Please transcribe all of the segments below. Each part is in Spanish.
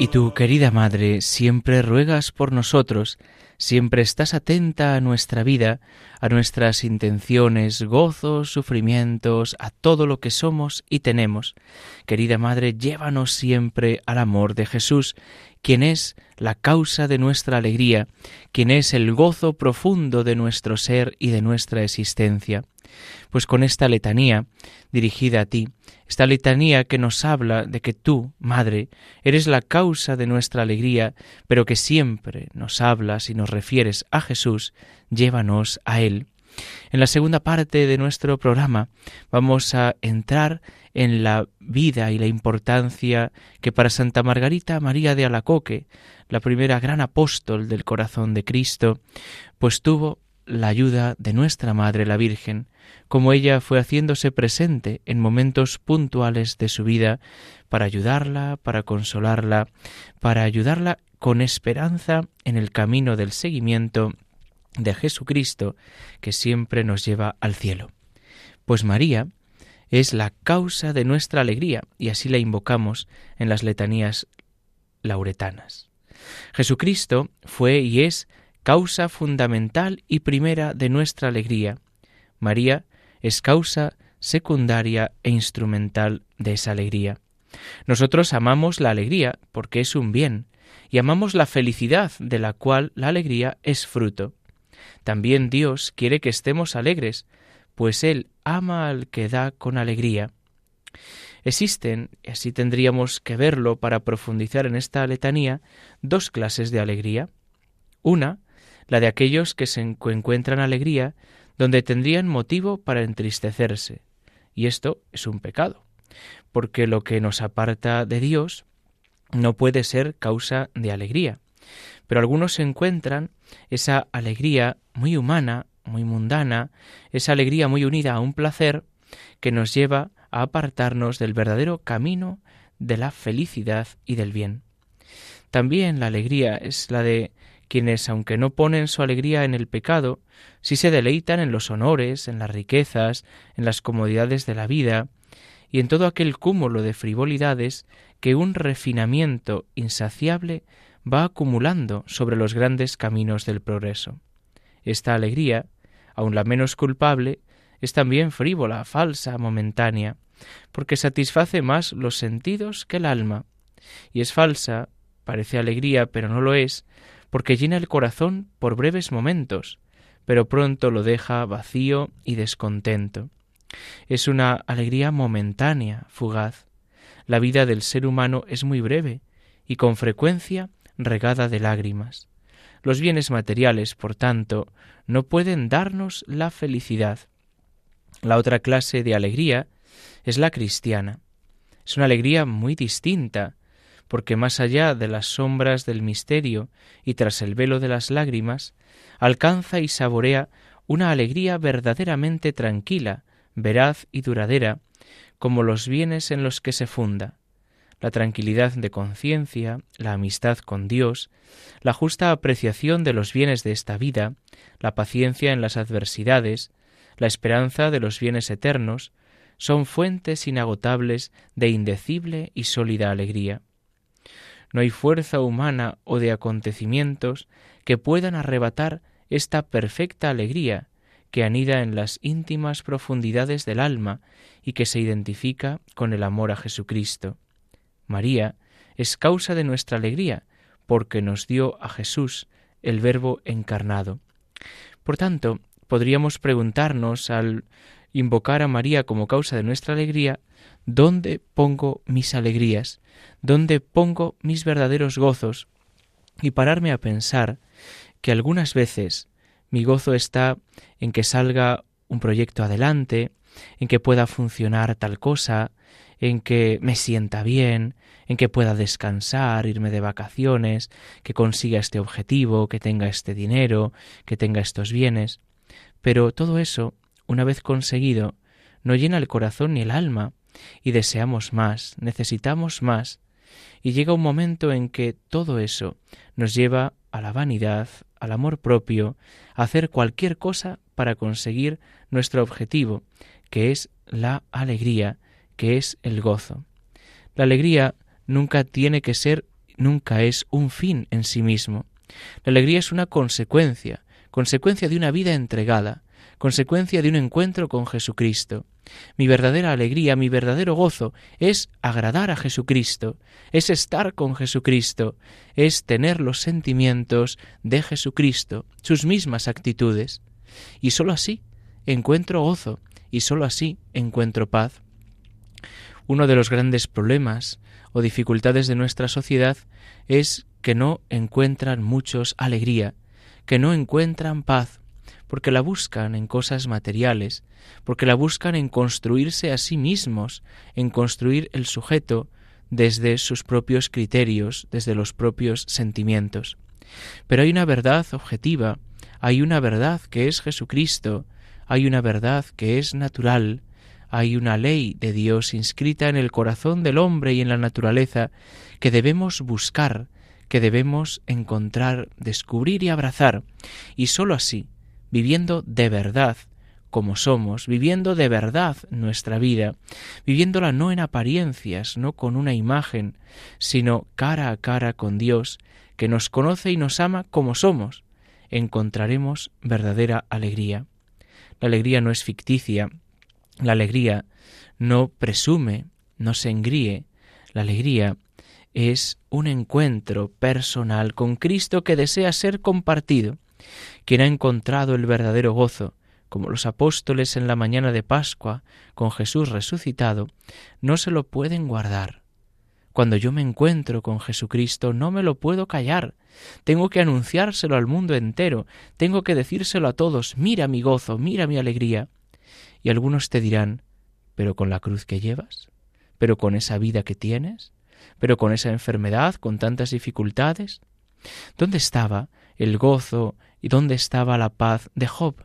Y tú, querida Madre, siempre ruegas por nosotros, siempre estás atenta a nuestra vida, a nuestras intenciones, gozos, sufrimientos, a todo lo que somos y tenemos. Querida Madre, llévanos siempre al amor de Jesús, quien es la causa de nuestra alegría, quien es el gozo profundo de nuestro ser y de nuestra existencia. Pues con esta letanía dirigida a ti, esta letanía que nos habla de que tú, Madre, eres la causa de nuestra alegría, pero que siempre nos hablas y nos refieres a Jesús, llévanos a Él. En la segunda parte de nuestro programa vamos a entrar en la vida y la importancia que para Santa Margarita María de Alacoque, la primera gran apóstol del corazón de Cristo, pues tuvo la ayuda de nuestra Madre la Virgen, como ella fue haciéndose presente en momentos puntuales de su vida para ayudarla, para consolarla, para ayudarla con esperanza en el camino del seguimiento de Jesucristo que siempre nos lleva al cielo. Pues María es la causa de nuestra alegría y así la invocamos en las letanías lauretanas. Jesucristo fue y es causa fundamental y primera de nuestra alegría. María es causa secundaria e instrumental de esa alegría. Nosotros amamos la alegría porque es un bien, y amamos la felicidad de la cual la alegría es fruto. También Dios quiere que estemos alegres, pues Él ama al que da con alegría. Existen, y así tendríamos que verlo para profundizar en esta letanía, dos clases de alegría. Una, la de aquellos que se encuentran alegría donde tendrían motivo para entristecerse. Y esto es un pecado, porque lo que nos aparta de Dios no puede ser causa de alegría. Pero algunos encuentran esa alegría muy humana, muy mundana, esa alegría muy unida a un placer que nos lleva a apartarnos del verdadero camino de la felicidad y del bien. También la alegría es la de quienes, aunque no ponen su alegría en el pecado, sí se deleitan en los honores, en las riquezas, en las comodidades de la vida, y en todo aquel cúmulo de frivolidades que un refinamiento insaciable va acumulando sobre los grandes caminos del progreso. Esta alegría, aun la menos culpable, es también frívola, falsa, momentánea, porque satisface más los sentidos que el alma, y es falsa, parece alegría, pero no lo es, porque llena el corazón por breves momentos, pero pronto lo deja vacío y descontento. Es una alegría momentánea, fugaz. La vida del ser humano es muy breve y con frecuencia regada de lágrimas. Los bienes materiales, por tanto, no pueden darnos la felicidad. La otra clase de alegría es la cristiana. Es una alegría muy distinta, porque más allá de las sombras del misterio y tras el velo de las lágrimas, alcanza y saborea una alegría verdaderamente tranquila, veraz y duradera, como los bienes en los que se funda, la tranquilidad de conciencia, la amistad con Dios, la justa apreciación de los bienes de esta vida, la paciencia en las adversidades, la esperanza de los bienes eternos, son fuentes inagotables de indecible y sólida alegría. No hay fuerza humana o de acontecimientos que puedan arrebatar esta perfecta alegría que anida en las íntimas profundidades del alma y que se identifica con el amor a Jesucristo. María es causa de nuestra alegría, porque nos dio a Jesús, el Verbo encarnado. Por tanto, podríamos preguntarnos al invocar a María como causa de nuestra alegría, ¿dónde pongo mis alegrías? ¿Dónde pongo mis verdaderos gozos? Y pararme a pensar que algunas veces mi gozo está en que salga un proyecto adelante, en que pueda funcionar tal cosa, en que me sienta bien, en que pueda descansar, irme de vacaciones, que consiga este objetivo, que tenga este dinero, que tenga estos bienes. Pero todo eso, una vez conseguido, no llena el corazón ni el alma, y deseamos más, necesitamos más, y llega un momento en que todo eso nos lleva a la vanidad, al amor propio, a hacer cualquier cosa para conseguir nuestro objetivo, que es la alegría, que es el gozo. La alegría nunca tiene que ser, nunca es un fin en sí mismo. La alegría es una consecuencia, consecuencia de una vida entregada, consecuencia de un encuentro con Jesucristo. Mi verdadera alegría, mi verdadero gozo es agradar a Jesucristo, es estar con Jesucristo, es tener los sentimientos de Jesucristo, sus mismas actitudes. Y sólo así encuentro gozo, y sólo así encuentro paz. Uno de los grandes problemas o dificultades de nuestra sociedad es que no encuentran muchos alegría, que no encuentran paz, porque la buscan en cosas materiales, porque la buscan en construirse a sí mismos, en construir el sujeto desde sus propios criterios, desde los propios sentimientos. Pero hay una verdad objetiva, hay una verdad que es Jesucristo, hay una verdad que es natural, hay una ley de Dios inscrita en el corazón del hombre y en la naturaleza que debemos buscar, que debemos encontrar, descubrir y abrazar, y sólo así, viviendo de verdad como somos, viviendo de verdad nuestra vida, viviéndola no en apariencias, no con una imagen, sino cara a cara con Dios, que nos conoce y nos ama como somos, encontraremos verdadera alegría. La alegría no es ficticia, la alegría no presume, no se engríe, la alegría es un encuentro personal con Cristo que desea ser compartido. Quien ha encontrado el verdadero gozo, como los apóstoles en la mañana de Pascua, con Jesús resucitado, no se lo pueden guardar. Cuando yo me encuentro con Jesucristo no me lo puedo callar. Tengo que anunciárselo al mundo entero, tengo que decírselo a todos, mira mi gozo, mira mi alegría. Y algunos te dirán, pero con la cruz que llevas, pero con esa vida que tienes, pero con esa enfermedad, con tantas dificultades. ¿Dónde estaba el gozo y dónde estaba la paz de Job?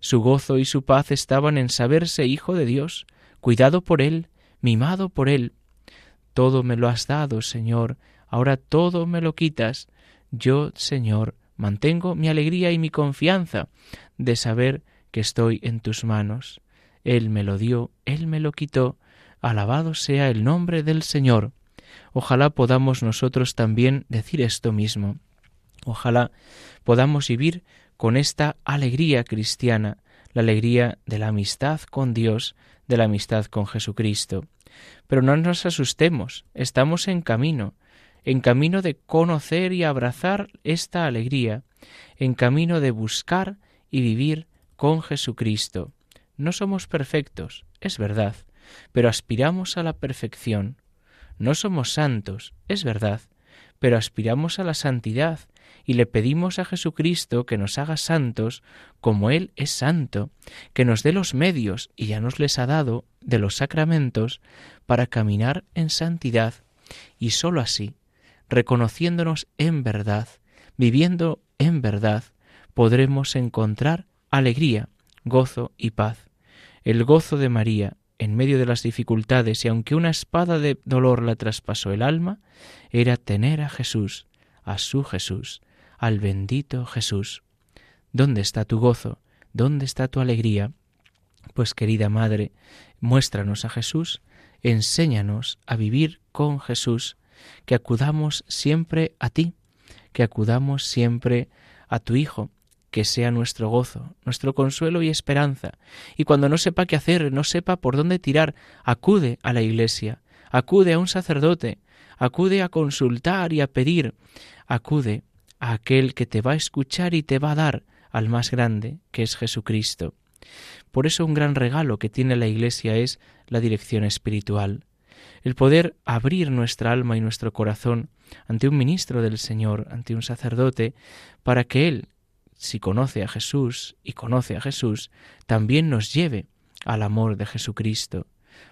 Su gozo y su paz estaban en saberse hijo de Dios, cuidado por él, mimado por él, todo me lo has dado, Señor, ahora todo me lo quitas. Yo, Señor, mantengo mi alegría y mi confianza de saber que estoy en tus manos. Él me lo dio, Él me lo quitó. Alabado sea el nombre del Señor. Ojalá podamos nosotros también decir esto mismo. Ojalá podamos vivir con esta alegría cristiana, la alegría de la amistad con Dios, de la amistad con Jesucristo. Pero no nos asustemos, estamos en camino, en camino de conocer y abrazar esta alegría, en camino de buscar y vivir con Jesucristo. No somos perfectos, es verdad, pero aspiramos a la perfección. No somos santos, es verdad, pero aspiramos a la santidad y le pedimos a Jesucristo que nos haga santos como Él es santo, que nos dé los medios, y ya nos les ha dado, de los sacramentos, para caminar en santidad, y sólo así, reconociéndonos en verdad, viviendo en verdad, podremos encontrar alegría, gozo y paz. El gozo de María en medio de las dificultades y aunque una espada de dolor la traspasó el alma, era tener a Jesús, a su Jesús, al bendito Jesús. ¿Dónde está tu gozo? ¿Dónde está tu alegría? Pues querida Madre, muéstranos a Jesús, enséñanos a vivir con Jesús, que acudamos siempre a ti, que acudamos siempre a tu Hijo, que sea nuestro gozo, nuestro consuelo y esperanza. Y cuando no sepa qué hacer, no sepa por dónde tirar, acude a la iglesia, acude a un sacerdote, acude a consultar y a pedir, acude a aquel que te va a escuchar y te va a dar al más grande, que es Jesucristo. Por eso un gran regalo que tiene la Iglesia es la dirección espiritual, el poder abrir nuestra alma y nuestro corazón ante un ministro del Señor, ante un sacerdote, para que Él, si conoce a Jesús y conoce a Jesús, también nos lleve al amor de Jesucristo,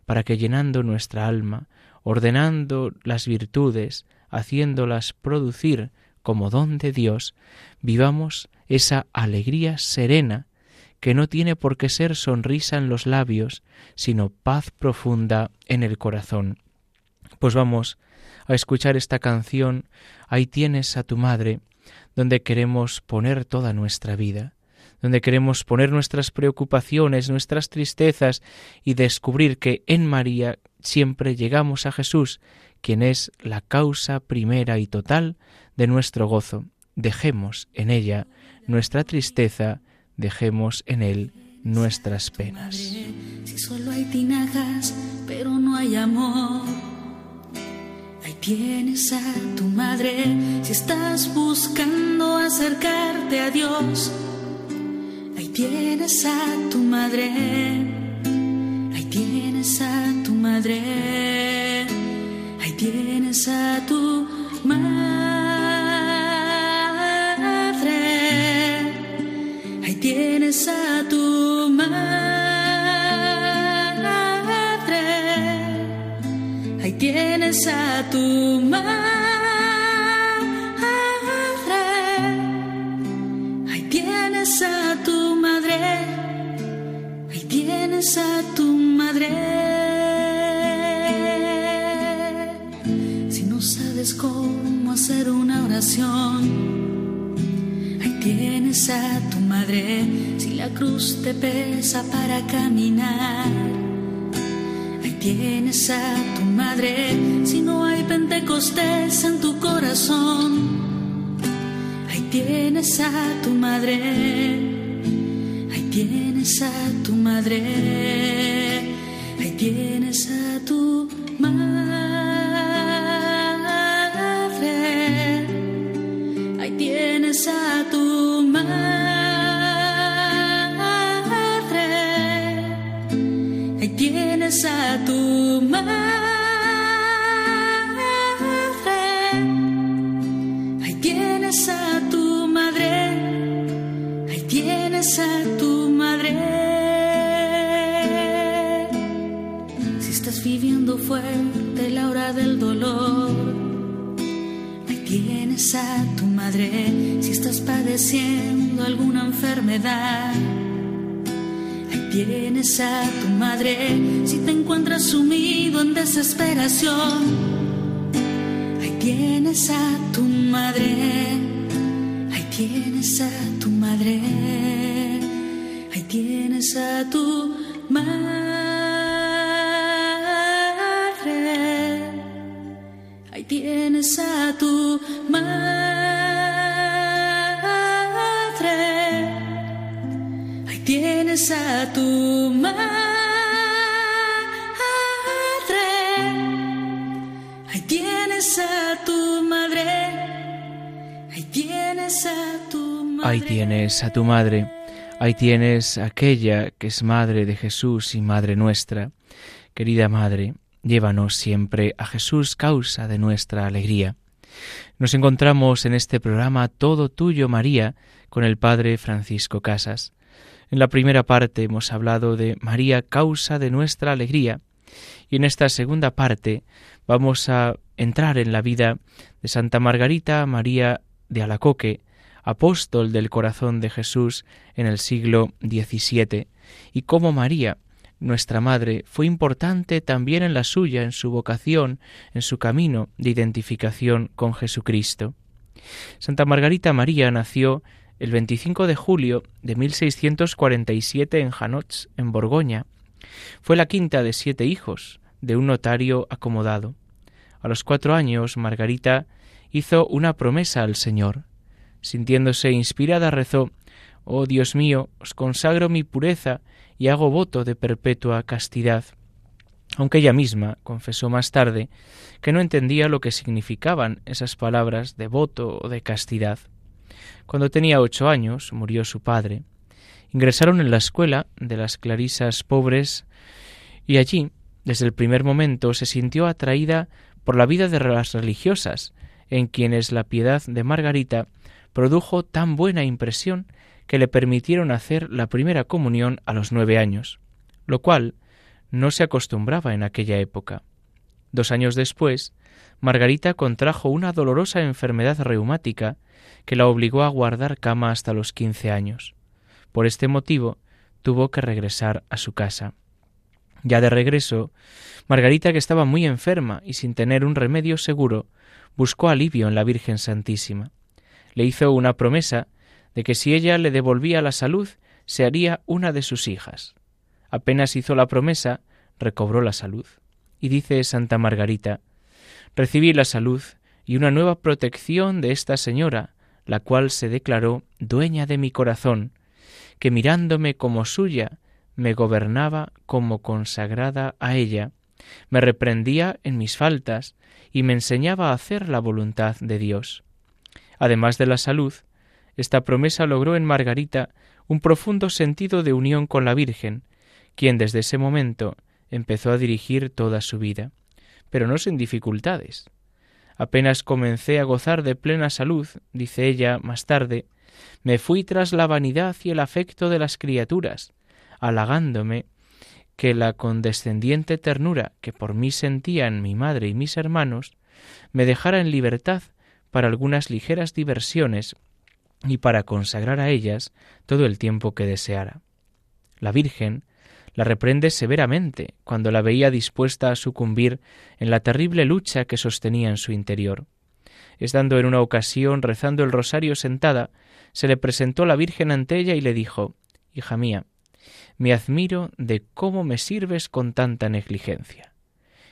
para que llenando nuestra alma, ordenando las virtudes, haciéndolas producir como don de Dios, vivamos esa alegría serena que no tiene por qué ser sonrisa en los labios, sino paz profunda en el corazón. Pues vamos a escuchar esta canción, Ahí tienes a tu madre, donde queremos poner toda nuestra vida, donde queremos poner nuestras preocupaciones, nuestras tristezas y descubrir que en María siempre llegamos a Jesús, quien es la causa primera y total de nuestro gozo. Dejemos en ella nuestra tristeza, dejemos en él nuestras penas. Si solo hay tinajas, pero no hay amor. Ahí tienes a tu madre, si estás buscando acercarte a Dios. Ahí tienes a tu madre, ahí tienes a tu madre, ahí tienes a tu madre. Tienes a tu madre, ahí tienes a tu madre, ahí tienes a tu madre, ahí tienes a tu madre. Si no sabes cómo hacer una oración, tienes a tu si la cruz te pesa para caminar. Ahí tienes a tu madre si no hay pentecostés en tu corazón. Ahí tienes a tu madre. Ahí tienes a tu madre. Ahí tienes a tu tu madre. Ahí tienes a tu madre. Ahí tienes a tu madre. Si estás viviendo fuerte la hora del dolor. Ahí tienes a tu madre. Si estás padeciendo alguna enfermedad Tienes a tu madre desesperación. Ahí tienes a tu madre. Ahí tienes a tu madre. Ahí tienes a tu madre. Ahí tienes a tu madre. tienes a tu madre. Ahí tienes a tu madre. Ahí tienes aquella que es madre de Jesús y madre nuestra. Querida madre, llévanos siempre a Jesús, causa de nuestra alegría. Nos encontramos en este programa Todo Tuyo María con el Padre Francisco Casas. En la primera parte hemos hablado de María, causa de nuestra alegría, y en esta segunda parte vamos a entrar en la vida de Santa Margarita María de Alacoque, apóstol del corazón de Jesús en el siglo XVII, y cómo María, nuestra Madre, fue importante también en la suya, en su vocación, en su camino de identificación con Jesucristo. Santa Margarita María nació el 25 de julio de 1647 en Janots, en Borgoña. Fue la quinta de siete hijos de un notario acomodado. A los cuatro años, Margarita hizo una promesa al Señor. Sintiéndose inspirada, rezó Oh Dios mío, os consagro mi pureza y hago voto de perpetua castidad. Aunque ella misma confesó más tarde que no entendía lo que significaban esas palabras de voto o de castidad. Cuando tenía ocho años murió su padre. Ingresaron en la escuela de las clarisas pobres y allí, desde el primer momento, se sintió atraída por la vida de las religiosas, en quienes la piedad de Margarita produjo tan buena impresión que le permitieron hacer la primera comunión a los nueve años, lo cual no se acostumbraba en aquella época. Dos años después, Margarita contrajo una dolorosa enfermedad reumática que la obligó a guardar cama hasta los quince años. Por este motivo tuvo que regresar a su casa. Ya de regreso, Margarita, que estaba muy enferma y sin tener un remedio seguro, buscó alivio en la Virgen Santísima. Le hizo una promesa de que si ella le devolvía la salud, se haría una de sus hijas. Apenas hizo la promesa, recobró la salud. Y dice Santa Margarita, recibí la salud y una nueva protección de esta señora, la cual se declaró dueña de mi corazón, que mirándome como suya, me gobernaba como consagrada a ella, me reprendía en mis faltas y me enseñaba a hacer la voluntad de Dios. Además de la salud, esta promesa logró en Margarita un profundo sentido de unión con la Virgen, quien desde ese momento empezó a dirigir toda su vida, pero no sin dificultades. Apenas comencé a gozar de plena salud, dice ella más tarde, me fui tras la vanidad y el afecto de las criaturas, halagándome que la condescendiente ternura que por mí sentían mi madre y mis hermanos me dejara en libertad para algunas ligeras diversiones y para consagrar a ellas todo el tiempo que deseara. La Virgen la reprende severamente cuando la veía dispuesta a sucumbir en la terrible lucha que sostenía en su interior. Estando en una ocasión rezando el rosario sentada, se le presentó la Virgen ante ella y le dijo Hija mía, me admiro de cómo me sirves con tanta negligencia.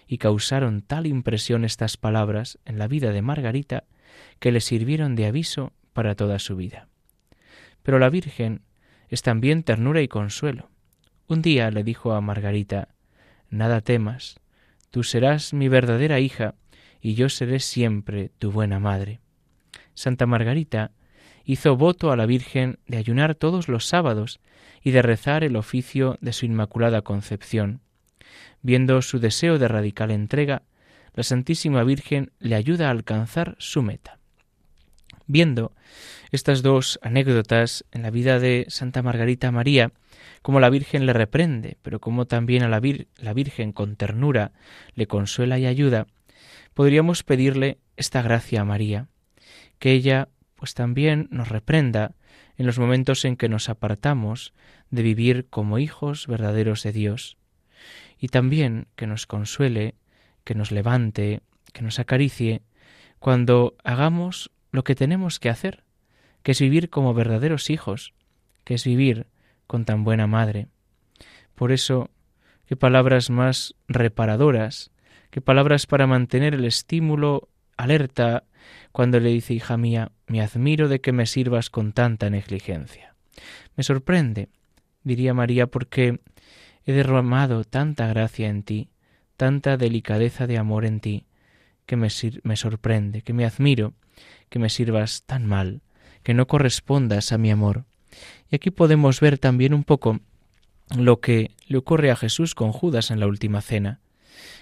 Y causaron tal impresión estas palabras en la vida de Margarita que le sirvieron de aviso para toda su vida. Pero la Virgen es también ternura y consuelo. Un día le dijo a Margarita Nada temas, tú serás mi verdadera hija y yo seré siempre tu buena madre. Santa Margarita hizo voto a la Virgen de ayunar todos los sábados y de rezar el oficio de su Inmaculada Concepción. Viendo su deseo de radical entrega, la Santísima Virgen le ayuda a alcanzar su meta. Viendo estas dos anécdotas en la vida de Santa Margarita María, como la Virgen le reprende, pero como también a la, la Virgen con ternura le consuela y ayuda, podríamos pedirle esta gracia a María, que ella pues también nos reprenda en los momentos en que nos apartamos de vivir como hijos verdaderos de Dios, y también que nos consuele, que nos levante, que nos acaricie, cuando hagamos lo que tenemos que hacer, que es vivir como verdaderos hijos, que es vivir con tan buena madre. Por eso, qué palabras más reparadoras, qué palabras para mantener el estímulo alerta cuando le dice, hija mía, me admiro de que me sirvas con tanta negligencia. Me sorprende, diría María, porque he derramado tanta gracia en ti, tanta delicadeza de amor en ti, que me, me sorprende, que me admiro, que me sirvas tan mal, que no correspondas a mi amor. Y aquí podemos ver también un poco lo que le ocurre a Jesús con Judas en la última cena,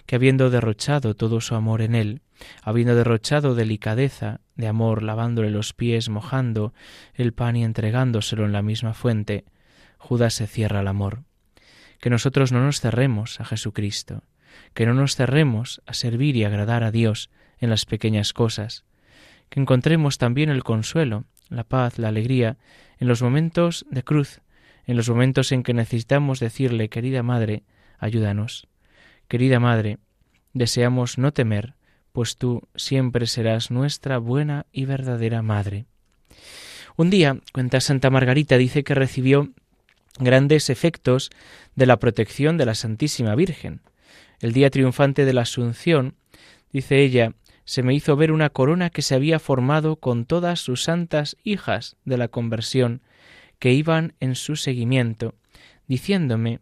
que habiendo derrochado todo su amor en él, habiendo derrochado delicadeza de amor, lavándole los pies, mojando el pan y entregándoselo en la misma fuente, Judas se cierra al amor. Que nosotros no nos cerremos a Jesucristo, que no nos cerremos a servir y agradar a Dios en las pequeñas cosas, que encontremos también el consuelo, la paz, la alegría en los momentos de cruz, en los momentos en que necesitamos decirle, querida Madre, ayúdanos. Querida Madre, deseamos no temer, pues tú siempre serás nuestra buena y verdadera Madre. Un día, cuenta Santa Margarita, dice que recibió grandes efectos de la protección de la Santísima Virgen. El día triunfante de la Asunción, dice ella, se me hizo ver una corona que se había formado con todas sus santas hijas de la conversión, que iban en su seguimiento, diciéndome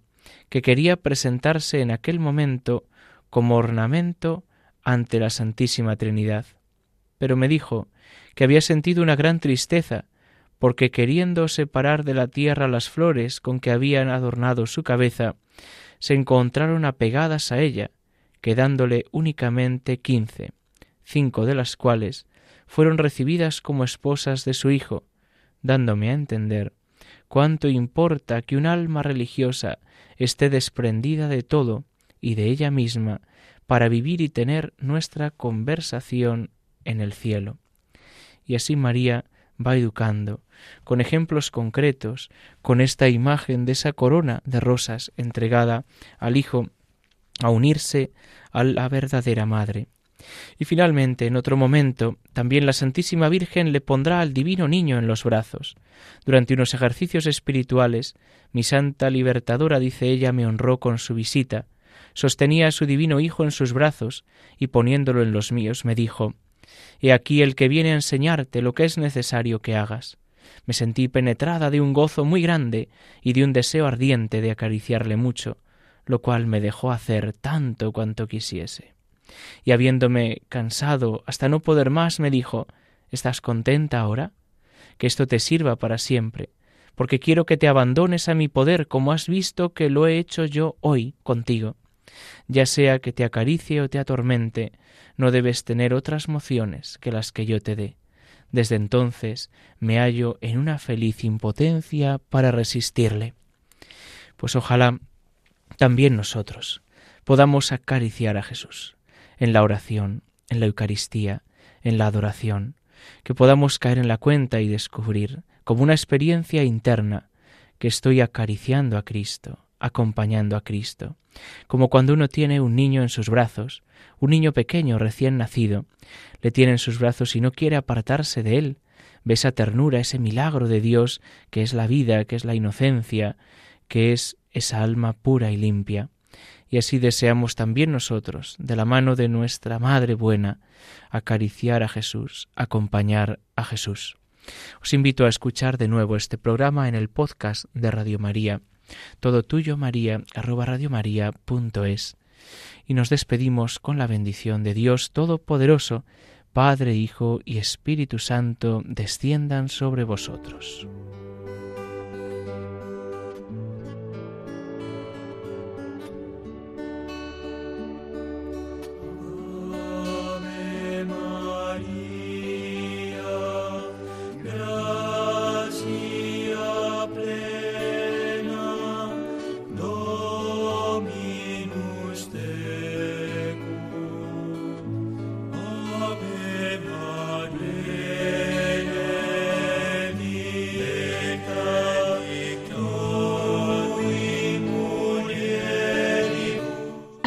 que quería presentarse en aquel momento como ornamento ante la Santísima Trinidad. Pero me dijo que había sentido una gran tristeza porque queriendo separar de la tierra las flores con que habían adornado su cabeza, se encontraron apegadas a ella, quedándole únicamente quince, cinco de las cuales fueron recibidas como esposas de su hijo, dándome a entender cuánto importa que un alma religiosa esté desprendida de todo y de ella misma para vivir y tener nuestra conversación en el cielo. Y así María va educando, con ejemplos concretos, con esta imagen de esa corona de rosas entregada al Hijo a unirse a la verdadera Madre. Y finalmente, en otro momento, también la Santísima Virgen le pondrá al divino niño en los brazos. Durante unos ejercicios espirituales, mi Santa Libertadora, dice ella, me honró con su visita. Sostenía a su divino Hijo en sus brazos y poniéndolo en los míos me dijo He aquí el que viene a enseñarte lo que es necesario que hagas. Me sentí penetrada de un gozo muy grande y de un deseo ardiente de acariciarle mucho, lo cual me dejó hacer tanto cuanto quisiese. Y habiéndome cansado hasta no poder más, me dijo ¿Estás contenta ahora? Que esto te sirva para siempre, porque quiero que te abandones a mi poder como has visto que lo he hecho yo hoy contigo. Ya sea que te acaricie o te atormente, no debes tener otras mociones que las que yo te dé. Desde entonces me hallo en una feliz impotencia para resistirle. Pues ojalá también nosotros podamos acariciar a Jesús en la oración, en la Eucaristía, en la adoración, que podamos caer en la cuenta y descubrir, como una experiencia interna, que estoy acariciando a Cristo, acompañando a Cristo, como cuando uno tiene un niño en sus brazos, un niño pequeño recién nacido, le tiene en sus brazos y no quiere apartarse de él, ve esa ternura, ese milagro de Dios que es la vida, que es la inocencia, que es esa alma pura y limpia. Y así deseamos también nosotros, de la mano de nuestra Madre buena, acariciar a Jesús, acompañar a Jesús. Os invito a escuchar de nuevo este programa en el podcast de Radio María todo tuyo María arroba radiomaria.es. Y nos despedimos con la bendición de Dios Todopoderoso, Padre, Hijo y Espíritu Santo, desciendan sobre vosotros.